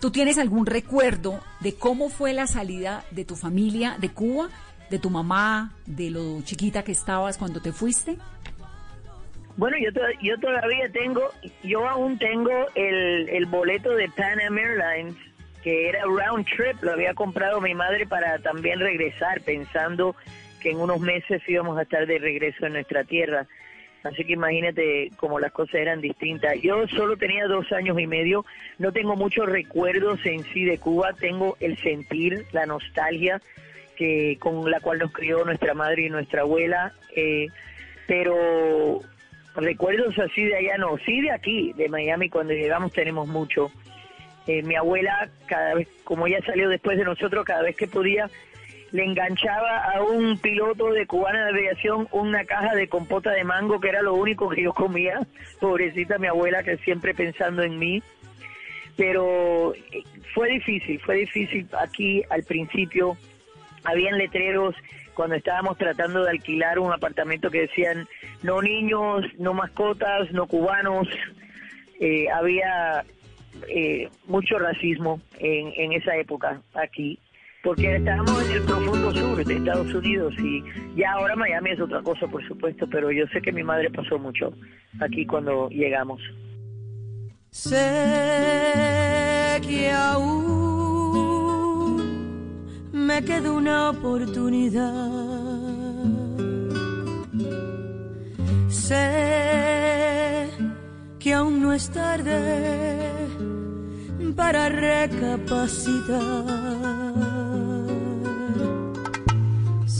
¿Tú tienes algún recuerdo de cómo fue la salida de tu familia de Cuba, de tu mamá, de lo chiquita que estabas cuando te fuiste? Bueno, yo, yo todavía tengo, yo aún tengo el, el boleto de Pan Am Airlines, que era round trip, lo había comprado mi madre para también regresar, pensando que en unos meses íbamos a estar de regreso en nuestra tierra. Así que imagínate cómo las cosas eran distintas. Yo solo tenía dos años y medio, no tengo muchos recuerdos en sí de Cuba, tengo el sentir, la nostalgia que con la cual nos crió nuestra madre y nuestra abuela, eh, pero recuerdos así de allá no, sí de aquí, de Miami, cuando llegamos tenemos mucho. Eh, mi abuela, cada vez, como ella salió después de nosotros, cada vez que podía, le enganchaba a un piloto de cubana de aviación una caja de compota de mango, que era lo único que yo comía. Pobrecita mi abuela, que siempre pensando en mí. Pero eh, fue difícil, fue difícil aquí al principio. Habían letreros cuando estábamos tratando de alquilar un apartamento que decían no niños, no mascotas, no cubanos. Eh, había eh, mucho racismo en, en esa época aquí, porque estábamos en el profundo sur de Estados Unidos y ya ahora Miami es otra cosa, por supuesto, pero yo sé que mi madre pasó mucho aquí cuando llegamos. Sé que aún me queda una oportunidad. Sé que aún no es tarde para recapacitar.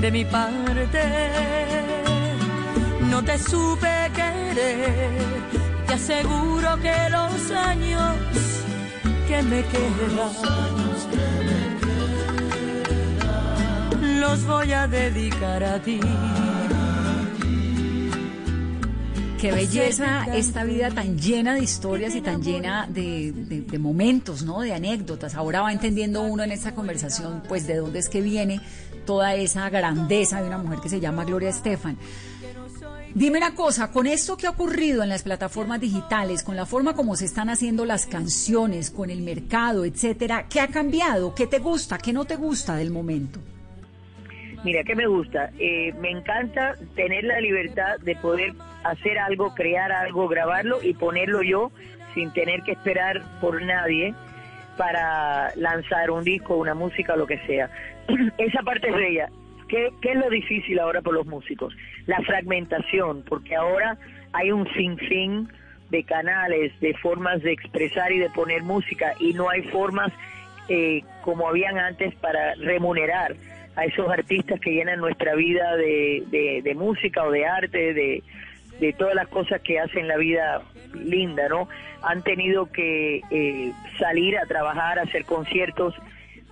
de mi parte. No te supe querer. Te aseguro que los años que me quedan los voy a dedicar a ti. Qué belleza esta vida tan llena de historias y tan llena de, de- de momentos, ¿no? De anécdotas. Ahora va entendiendo uno en esta conversación, pues, de dónde es que viene toda esa grandeza de una mujer que se llama Gloria Estefan. Dime una cosa, con esto que ha ocurrido en las plataformas digitales, con la forma como se están haciendo las canciones, con el mercado, etcétera, ¿qué ha cambiado? ¿Qué te gusta? ¿Qué no te gusta del momento? Mira, ¿qué me gusta? Eh, me encanta tener la libertad de poder hacer algo, crear algo, grabarlo y ponerlo yo sin tener que esperar por nadie para lanzar un disco, una música, lo que sea. Esa parte es bella. ¿Qué, ¿Qué es lo difícil ahora por los músicos? La fragmentación, porque ahora hay un sinfín de canales, de formas de expresar y de poner música y no hay formas eh, como habían antes para remunerar a esos artistas que llenan nuestra vida de, de- música o de arte, de, de todas las cosas que hacen la vida linda, ¿no? Han tenido que eh, salir a trabajar, a hacer conciertos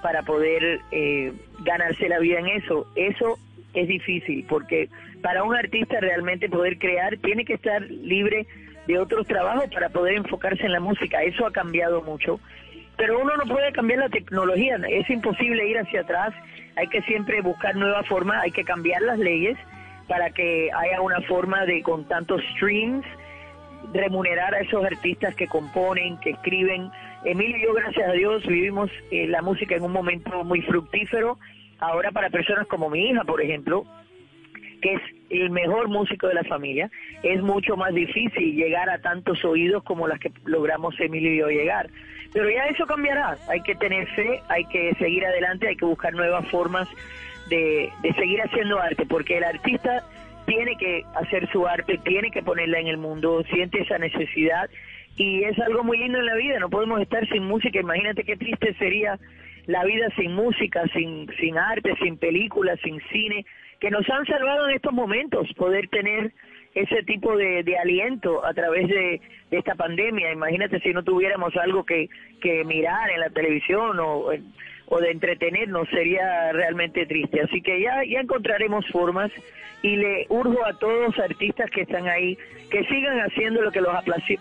para poder eh, ganarse la vida en eso. Eso es difícil porque para un artista realmente poder crear tiene que estar libre de otros trabajos para poder enfocarse en la música. Eso ha cambiado mucho. Pero uno no puede cambiar la tecnología, es imposible ir hacia atrás, hay que siempre buscar nuevas formas, hay que cambiar las leyes para que haya una forma de con tantos streams remunerar a esos artistas que componen, que escriben. Emilio y yo, gracias a Dios, vivimos eh, la música en un momento muy fructífero. Ahora para personas como mi hija, por ejemplo, que es el mejor músico de la familia, es mucho más difícil llegar a tantos oídos como las que logramos Emilio y yo llegar. Pero ya eso cambiará, hay que tener fe, hay que seguir adelante, hay que buscar nuevas formas de, de seguir haciendo arte, porque el artista tiene que hacer su arte, tiene que ponerla en el mundo, siente esa necesidad y es algo muy lindo en la vida, no podemos estar sin música, imagínate qué triste sería la vida sin música, sin, sin arte, sin películas, sin cine, que nos han salvado en estos momentos, poder tener ese tipo de, de aliento a través de, de esta pandemia. Imagínate si no tuviéramos algo que, que mirar en la televisión o, o de entretenernos, sería realmente triste. Así que ya, ya encontraremos formas y le urjo a todos los artistas que están ahí que sigan haciendo lo que los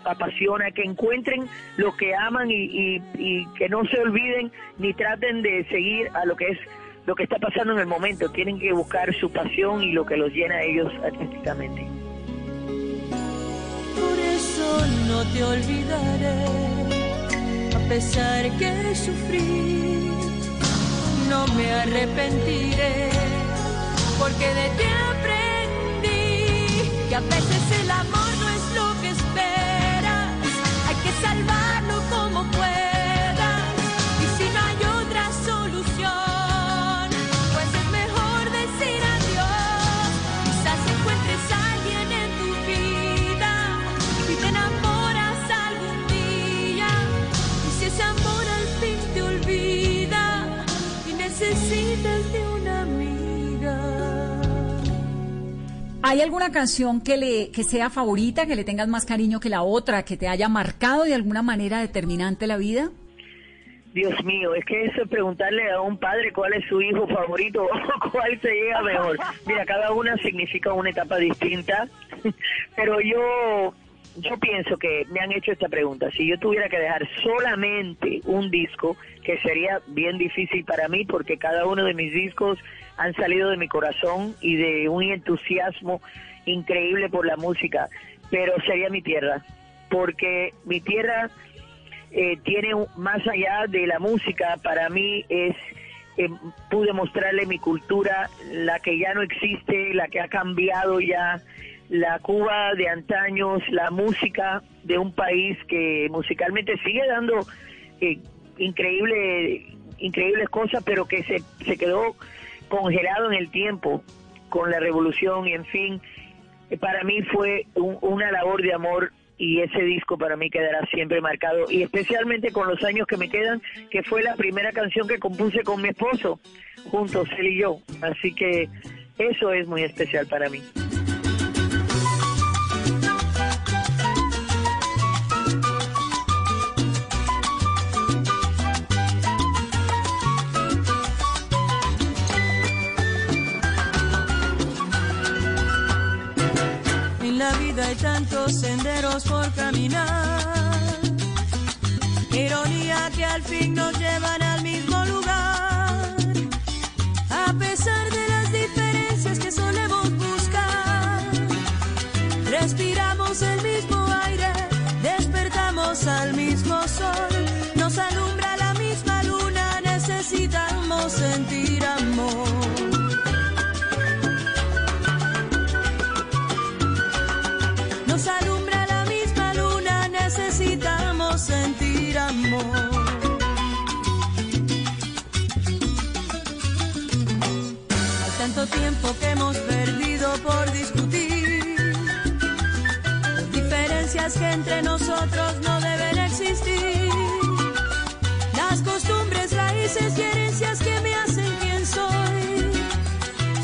apasiona, que encuentren lo que aman y, y- y que no se olviden ni traten de seguir a lo que es lo que está pasando en el momento. Tienen que buscar su pasión y lo que los llena a ellos artísticamente. Por eso no te olvidaré, a pesar que sufrí, no me arrepentiré, porque de ti aprendí que a veces el amor no es lo que esperas, hay que salvarlo como puedas, ¿Hay alguna canción que le que sea favorita, que le tengas más cariño que la otra, que te haya marcado de alguna manera determinante la vida? Dios mío, es que eso es preguntarle a un padre cuál es su hijo favorito o cuál se llega mejor. Mira, cada una significa una etapa distinta, pero yo yo pienso que me han hecho esta pregunta. Si yo tuviera que dejar solamente un disco, que sería bien difícil para mí porque cada uno de mis discos han salido de mi corazón y de un entusiasmo increíble por la música, pero sería mi tierra, porque mi tierra eh, tiene más allá de la música, para mí es, eh, pude mostrarle mi cultura, la que ya no existe, la que ha cambiado ya, la Cuba de antaños, la música de un país que musicalmente sigue dando eh, increíble, increíbles cosas, pero que se, se quedó congelado en el tiempo con la revolución y en fin, eh, para mí fue un- una labor de amor y ese disco para mí quedará siempre marcado y especialmente con los años que me quedan, que fue la primera canción que compuse con mi esposo, juntos él y yo. Así que eso es muy especial para mí. Hay tantos senderos por caminar. Ironía que al fin nos llevan al mismo que entre nosotros no deben existir. Las costumbres, raíces y herencias que me hacen quien soy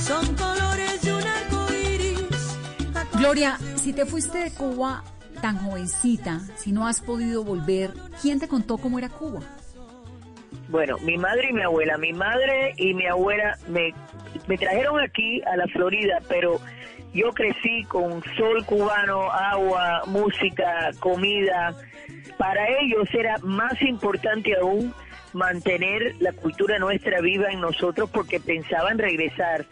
son colores de un arco iris. Gloria, si te fuiste de Cuba tan jovencita, si no has podido volver, ¿quién te contó cómo era Cuba? Bueno, mi madre y mi abuela. Mi madre y mi abuela me, me trajeron aquí a la Florida, pero yo crecí con sol cubano, agua, música, comida. Para ellos era más importante aún mantener la cultura nuestra viva en nosotros porque pensaban regresar.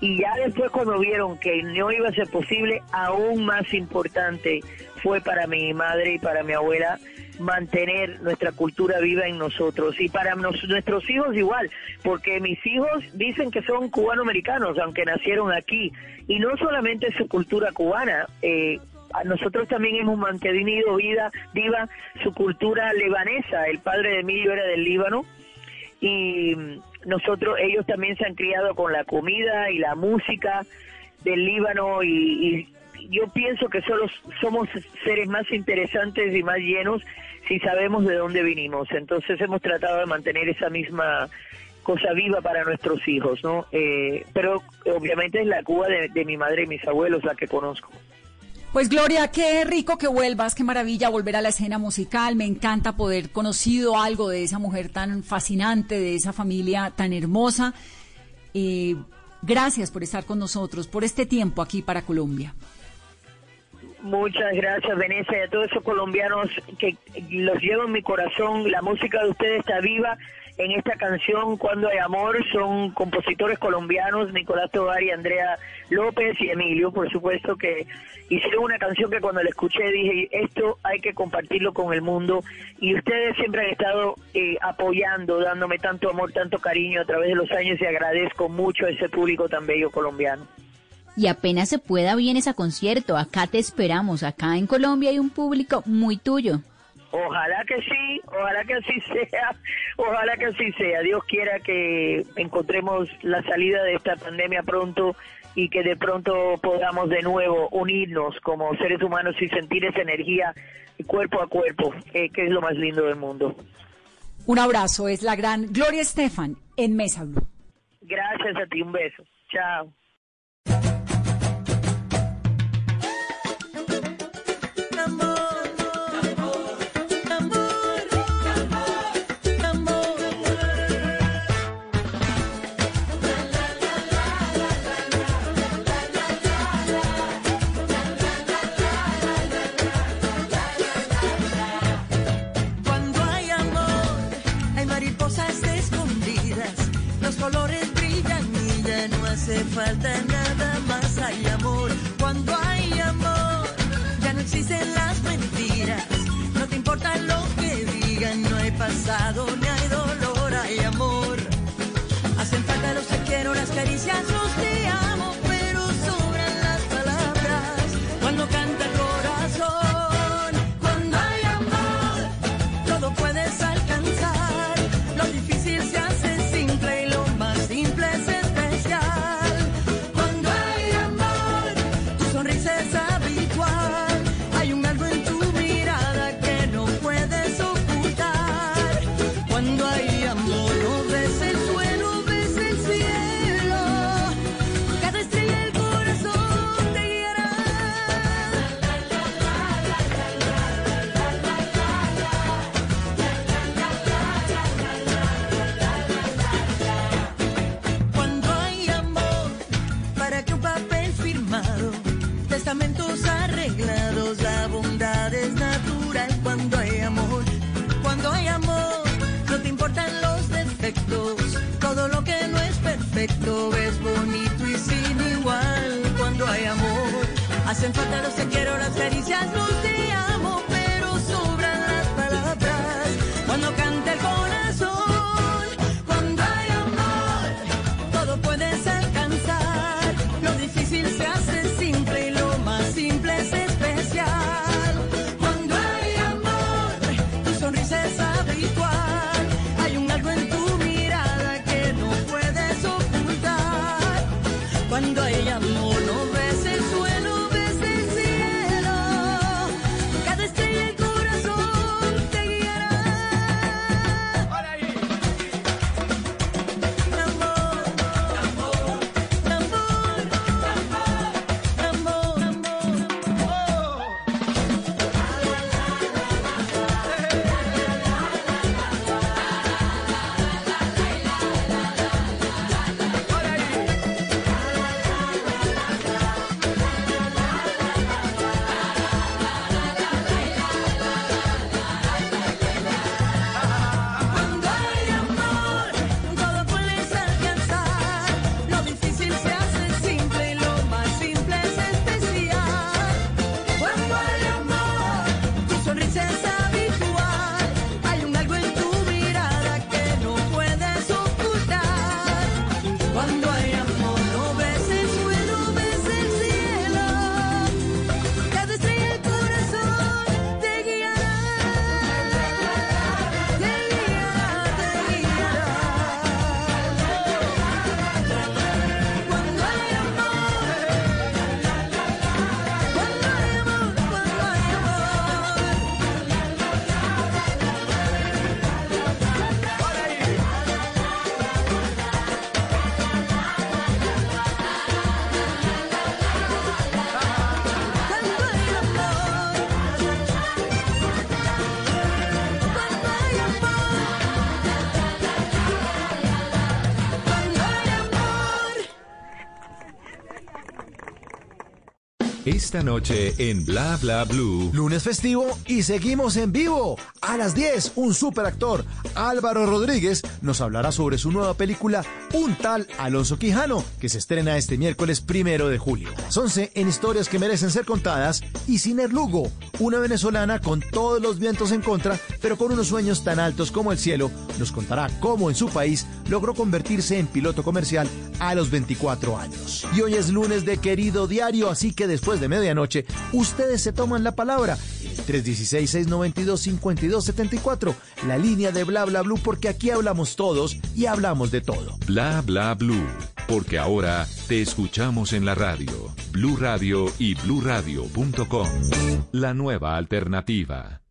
Y ya después cuando vieron que no iba a ser posible, aún más importante fue para mi madre y para mi abuela mantener nuestra cultura viva en nosotros. Y para nos- nuestros hijos igual, porque mis hijos dicen que son cubanoamericanos, aunque nacieron aquí, y no solamente su cultura cubana, eh, nosotros también hemos mantenido vida viva su cultura libanesa, el padre de Emilio era del Líbano, y nosotros ellos también se han criado con la comida y la música del Líbano y, y yo pienso que solo somos seres más interesantes y más llenos si sabemos de dónde vinimos entonces hemos tratado de mantener esa misma cosa viva para nuestros hijos no Eh, pero obviamente es la Cuba de, mi madre y mis abuelos la que conozco Pues Gloria, qué rico que vuelvas, qué maravilla volver a la escena musical. Me encanta poder conocido algo de esa mujer tan fascinante, de esa familia tan hermosa. Eh, gracias por estar con nosotros, por este tiempo aquí para Colombia. Muchas gracias, Venecia, y a todos esos colombianos que los llevo en mi corazón. La música de ustedes está viva en esta canción Cuando hay amor. Son compositores colombianos, Nicolás Tovar y Andrea López y Emilio, por supuesto, que hicieron una canción que cuando la escuché dije, esto hay que compartirlo con el mundo. Y ustedes siempre han estado eh, apoyando, dándome tanto amor, tanto cariño a través de los años y agradezco mucho a ese público tan bello colombiano. Y apenas se pueda vienes a concierto, acá te esperamos, acá en Colombia hay un público muy tuyo. Ojalá que sí, ojalá que así sea, ojalá que así sea. Dios quiera que encontremos la salida de esta pandemia pronto y que de pronto podamos de nuevo unirnos como seres humanos y sentir esa energía cuerpo a cuerpo, eh, que es lo más lindo del mundo. Un abrazo, es la gran Gloria Estefan en Mesa Blue. Gracias a ti, un beso. Chao. Ya no hace falta nada más. Hay amor, cuando hay amor, ya no existen las mentiras, no te importa lo que digan, no hay pasado ni hay dolor, hay amor. Hacen falta los te quiero, las caricias, los hacen falta los Esta noche en Bla Bla Blue. Lunes festivo y seguimos en vivo. A las 10, un superactor, Álvaro Rodríguez, nos hablará sobre su nueva película Un tal Alonso Quijano, que se estrena este miércoles primero de julio. A las 11, en historias que merecen ser contadas, y Ciner Lugo, una venezolana con todos los vientos en contra, pero con unos sueños tan altos como el cielo, nos contará cómo en su país logró convertirse en piloto comercial a los 24 años. Y hoy es lunes de querido diario, así que después de medianoche, ustedes se toman la palabra. 316-692-5274, la línea de Bla Bla Blue, porque aquí hablamos todos y hablamos de todo. Bla Bla Blue. Porque ahora te escuchamos en la radio. Blue Radio y bluradio.com. La nueva alternativa.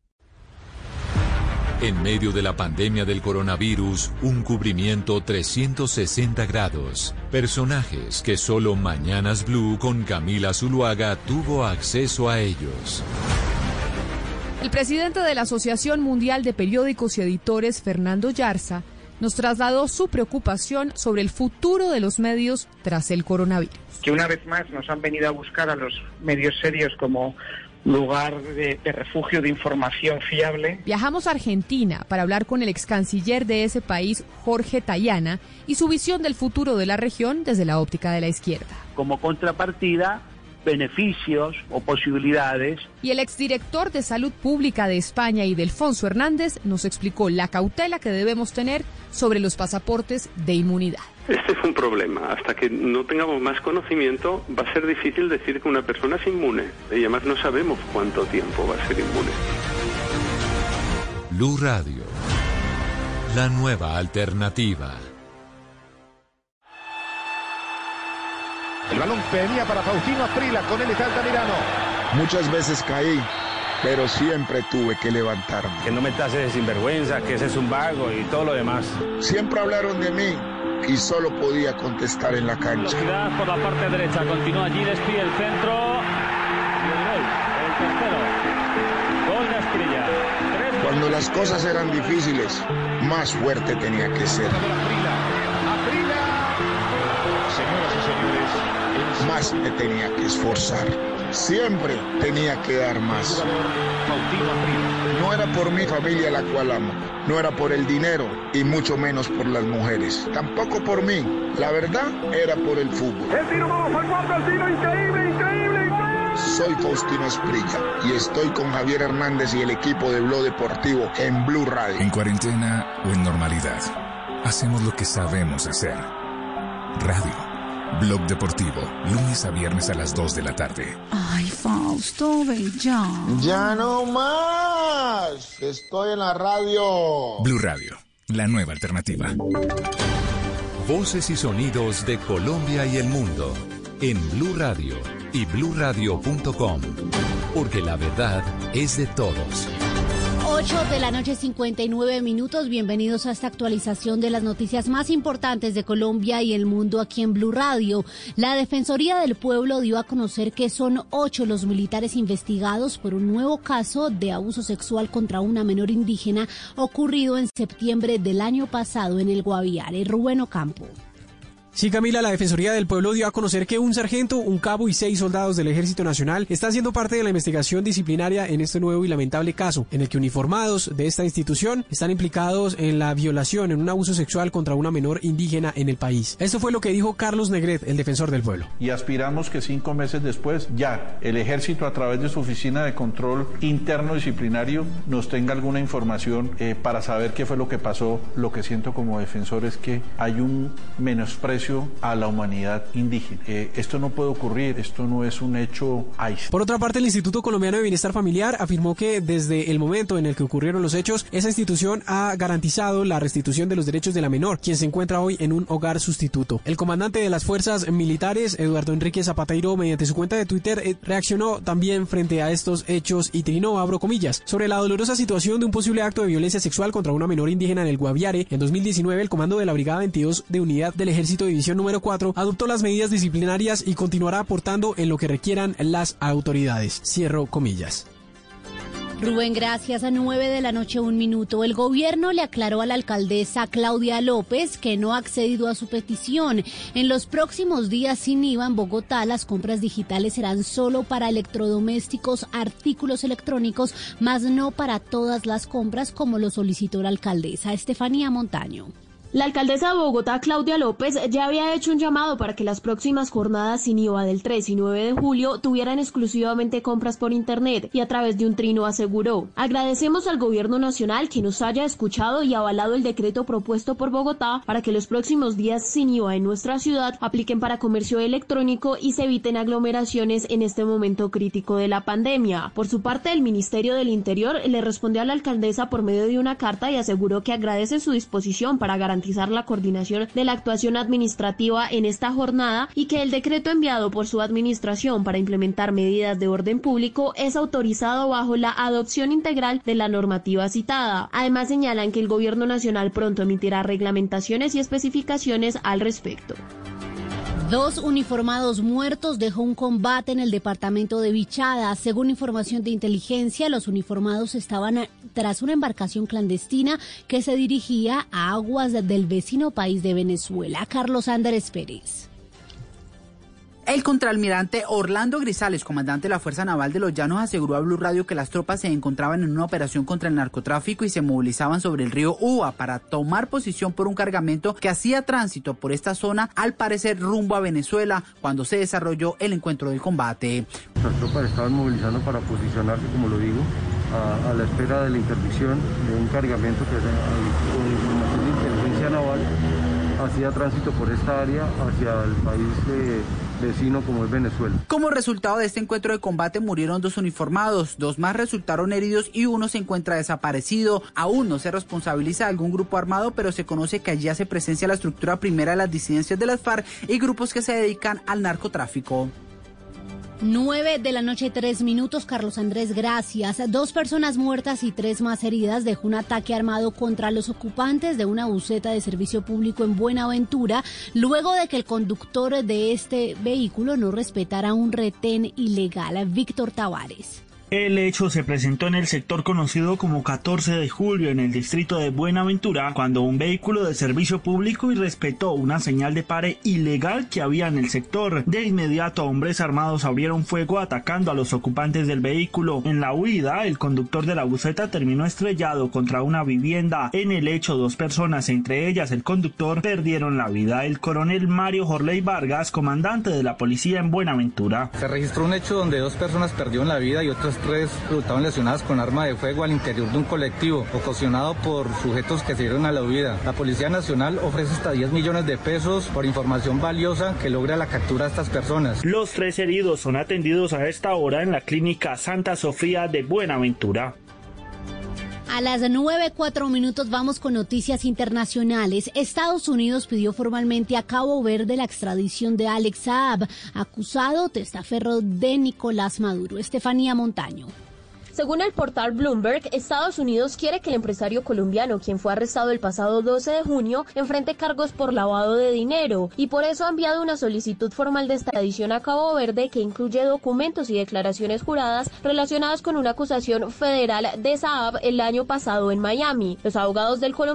En medio de la pandemia del coronavirus, un cubrimiento 360 grados. Personajes que solo Mañanas Blue con Camila Zuluaga tuvo acceso a ellos. El presidente de la Asociación Mundial de Periódicos y Editores, Fernando Yarza, nos trasladó su preocupación sobre el futuro de los medios tras el coronavirus. Que una vez más nos han venido a buscar a los medios serios como lugar de, de, refugio de información fiable. Viajamos a Argentina para hablar con el ex canciller de ese país, Jorge Tayana, y su visión del futuro de la región desde la óptica de la izquierda. Como contrapartida, beneficios o posibilidades. Y el exdirector de Salud Pública de España, Idelfonso Hernández, nos explicó la cautela que debemos tener sobre los pasaportes de inmunidad. Este es un problema. Hasta que no tengamos más conocimiento, va a ser difícil decir que una persona es inmune. Y además no sabemos cuánto tiempo va a ser inmune. Blue Radio. La nueva alternativa. El balón venía para Faustino Aprila, con él está Altamirano. Muchas veces caí, pero siempre tuve que levantarme. Que no me tases de sinvergüenza, que ese es un vago y todo lo demás. Siempre hablaron de mí y solo podía contestar en la cancha. Velocidad por la parte derecha, continúa el centro. Y el gol, el tercero. Gol de Asprilla. Cuando las cosas eran difíciles, más fuerte tenía que ser. Señoras y señores, más me tenía que esforzar. Siempre tenía que dar más. No era por mi familia la cual amo, no era por el dinero y mucho menos por las mujeres. Tampoco por mí. La verdad era por el fútbol. El tiro vamos al cuarto, el tiro increíble, increíble, increíble. Soy Faustino Esprilla y estoy con Javier Hernández y el equipo de Blog Deportivo en Blue Radio. En cuarentena o en normalidad, hacemos lo que sabemos hacer. Radio. Blog Deportivo, lunes a viernes a las 2 de la tarde. Ay, Fausto, ven ya. Ya no más. Estoy en la radio. Blue Radio, la nueva alternativa. Voces y sonidos de Colombia y el mundo en Blue Radio y bluradio.com. Porque la verdad es de todos. 8 de la noche 59 minutos. Bienvenidos a esta actualización de las noticias más importantes de Colombia y el mundo aquí en Blue Radio. La Defensoría del Pueblo dio a conocer que son ocho los militares investigados por un nuevo caso de abuso sexual contra una menor indígena ocurrido en septiembre del año pasado en el Guaviare. Rubén Ocampo. Sí, Camila, la Defensoría del Pueblo dio a conocer que un sargento, un cabo y seis soldados del Ejército Nacional están siendo parte de la investigación disciplinaria en este nuevo y lamentable caso, en el que uniformados de esta institución están implicados en la violación, en un abuso sexual contra una menor indígena en el país. Esto fue lo que dijo Carlos Negret, el defensor del pueblo. Y aspiramos que cinco meses después ya el Ejército a través de su oficina de control interno disciplinario nos tenga alguna información eh, para saber qué fue lo que pasó. Lo que siento como defensor es que hay un menosprecio a la humanidad indígena. Eh, esto no puede ocurrir, esto no es un hecho aislado. Por otra parte, el Instituto Colombiano de Bienestar Familiar afirmó que desde el momento en el que ocurrieron los hechos, esa institución ha garantizado la restitución de los derechos de la menor, quien se encuentra hoy en un hogar sustituto. El comandante de las fuerzas militares, Eduardo Enrique Zapateiro, mediante su cuenta de Twitter, eh, reaccionó también frente a estos hechos y trinó, abro comillas, sobre la dolorosa situación de un posible acto de violencia sexual contra una menor indígena en el Guaviare. En 2019, el comando de la Brigada 22 de Unidad del Ejército División número 4 adoptó las medidas disciplinarias y continuará aportando en lo que requieran las autoridades. Cierro comillas. Rubén, gracias. A nueve de la noche, un minuto. El gobierno le aclaró a la alcaldesa Claudia López que no ha accedido a su petición. En los próximos días sin IVA en Bogotá, las compras digitales serán solo para electrodomésticos, artículos electrónicos, más no para todas las compras como lo solicitó la alcaldesa Estefanía Montaño. La alcaldesa de Bogotá, Claudia López, ya había hecho un llamado para que las próximas jornadas sin IVA del 3 y 9 de julio tuvieran exclusivamente compras por Internet y a través de un trino aseguró. Agradecemos al gobierno nacional que nos haya escuchado y avalado el decreto propuesto por Bogotá para que los próximos días sin IVA en nuestra ciudad apliquen para comercio electrónico y se eviten aglomeraciones en este momento crítico de la pandemia. Por su parte, el Ministerio del Interior le respondió a la alcaldesa por medio de una carta y aseguró que agradece su disposición para garantizar la coordinación de la actuación administrativa en esta jornada y que el decreto enviado por su administración para implementar medidas de orden público es autorizado bajo la adopción integral de la normativa citada. Además señalan que el gobierno nacional pronto emitirá reglamentaciones y especificaciones al respecto. Dos uniformados muertos dejó un combate en el departamento de Vichada. Según información de inteligencia, los uniformados estaban tras una embarcación clandestina que se dirigía a aguas del vecino país de Venezuela. Carlos Andrés Pérez. El contraalmirante Orlando Grisales, comandante de la Fuerza Naval de los Llanos, aseguró a Blue Radio que las tropas se encontraban en una operación contra el narcotráfico y se movilizaban sobre el río Uva para tomar posición por un cargamento que hacía tránsito por esta zona, al parecer rumbo a Venezuela, cuando se desarrolló el encuentro del combate. Las tropas estaban movilizando para posicionarse, como lo digo, a, la espera de la interdicción de un cargamento que con información de inteligencia naval hacía tránsito por esta área hacia el país eh, vecino como es Venezuela. Como resultado de este encuentro de combate murieron dos uniformados, dos más resultaron heridos y uno se encuentra desaparecido. Aún no se responsabiliza a algún grupo armado, pero se conoce que allí hace presencia la estructura primera de las disidencias de las FARC y grupos que se dedican al narcotráfico. 9 de la noche, tres minutos. Carlos Andrés, gracias. Dos personas muertas y tres más heridas dejó un ataque armado contra los ocupantes de una buseta de servicio público en Buenaventura, luego de que el conductor de este vehículo no respetara un retén ilegal. Víctor Tavares. El hecho se presentó en el sector conocido como 14 de julio en el distrito de Buenaventura cuando un vehículo de servicio público irrespetó una señal de pare ilegal que había en el sector. De inmediato hombres armados abrieron fuego atacando a los ocupantes del vehículo. En la huida, el conductor de la buseta terminó estrellado contra una vivienda. En el hecho, dos personas, entre ellas el conductor, perdieron la vida. El coronel Mario Jorley Vargas, comandante de la policía en Buenaventura. Se registró un hecho donde dos personas perdieron la vida y otras tres resultaron lesionadas con arma de fuego al interior de un colectivo, ocasionado por sujetos que se dieron a la huida. La Policía Nacional ofrece hasta 10 millones de pesos por información valiosa que logra la captura de estas personas. Los tres heridos son atendidos a esta hora en la clínica Santa Sofía de Buenaventura. A las 9, cuatro minutos vamos con noticias internacionales. Estados Unidos pidió formalmente a Cabo Verde la extradición de Alex Saab, acusado testaferro de Nicolás Maduro. Estefanía Montaño. Según el portal Bloomberg, Estados Unidos quiere que el empresario colombiano, quien fue arrestado el pasado 12 de junio, enfrente cargos por lavado de dinero y por eso ha enviado una solicitud formal de extradición a Cabo Verde que incluye documentos y declaraciones juradas relacionadas con una acusación federal de Saab el año pasado en Miami. Los abogados del colombiano